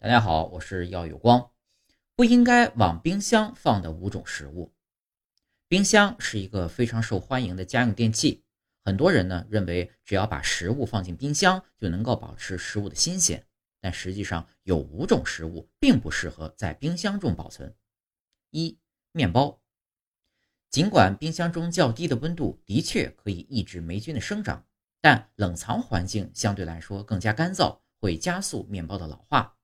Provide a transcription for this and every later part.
大家好，我是耀有光。不应该往冰箱放的五种食物。冰箱是一个非常受欢迎的家用电器，很多人呢认为只要把食物放进冰箱就能够保持食物的新鲜，但实际上有五种食物并不适合在冰箱中保存。一、面包。尽管冰箱中较低的温度的确可以抑制霉菌的生长，但冷藏环境相对来说更加干燥，会加速面包的老化。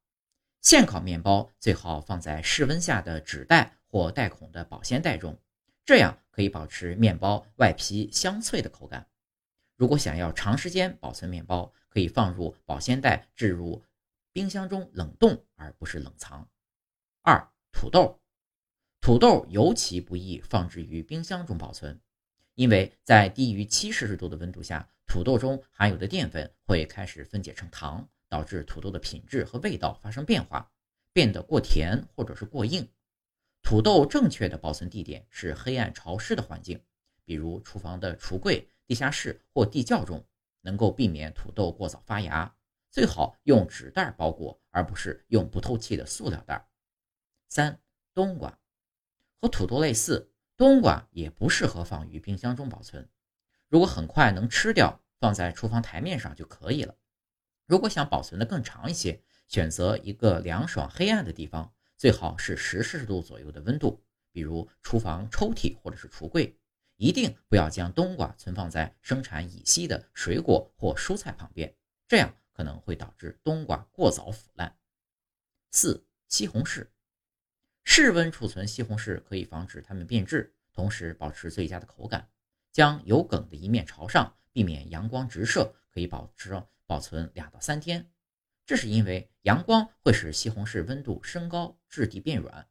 现烤面包最好放在室温下的纸袋或带孔的保鲜袋中，这样可以保持面包外皮香脆的口感。如果想要长时间保存面包，可以放入保鲜袋，置入冰箱中冷冻，而不是冷藏。二、土豆，土豆尤其不宜放置于冰箱中保存，因为在低于七摄氏度的温度下，土豆中含有的淀粉会开始分解成糖。导致土豆的品质和味道发生变化，变得过甜或者是过硬。土豆正确的保存地点是黑暗潮湿的环境，比如厨房的橱柜、地下室或地窖中，能够避免土豆过早发芽。最好用纸袋包裹，而不是用不透气的塑料袋。三、冬瓜和土豆类似，冬瓜也不适合放于冰箱中保存。如果很快能吃掉，放在厨房台面上就可以了。如果想保存的更长一些，选择一个凉爽黑暗的地方，最好是十摄氏度左右的温度，比如厨房抽屉或者是橱柜。一定不要将冬瓜存放在生产乙烯的水果或蔬菜旁边，这样可能会导致冬瓜过早腐烂。四、西红柿，室温储存西红柿可以防止它们变质，同时保持最佳的口感。将有梗的一面朝上，避免阳光直射，可以保持。保存两到三天，这是因为阳光会使西红柿温度升高，质地变软。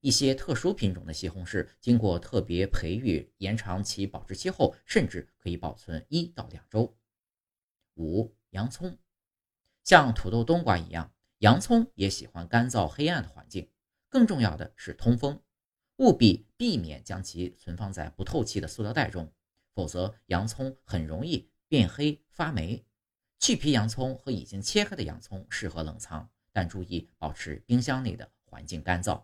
一些特殊品种的西红柿经过特别培育，延长其保质期后，甚至可以保存一到两周。五、洋葱，像土豆、冬瓜一样，洋葱也喜欢干燥黑暗的环境。更重要的是通风，务必避免将其存放在不透气的塑料袋中，否则洋葱很容易变黑发霉。去皮洋葱和已经切开的洋葱适合冷藏，但注意保持冰箱内的环境干燥。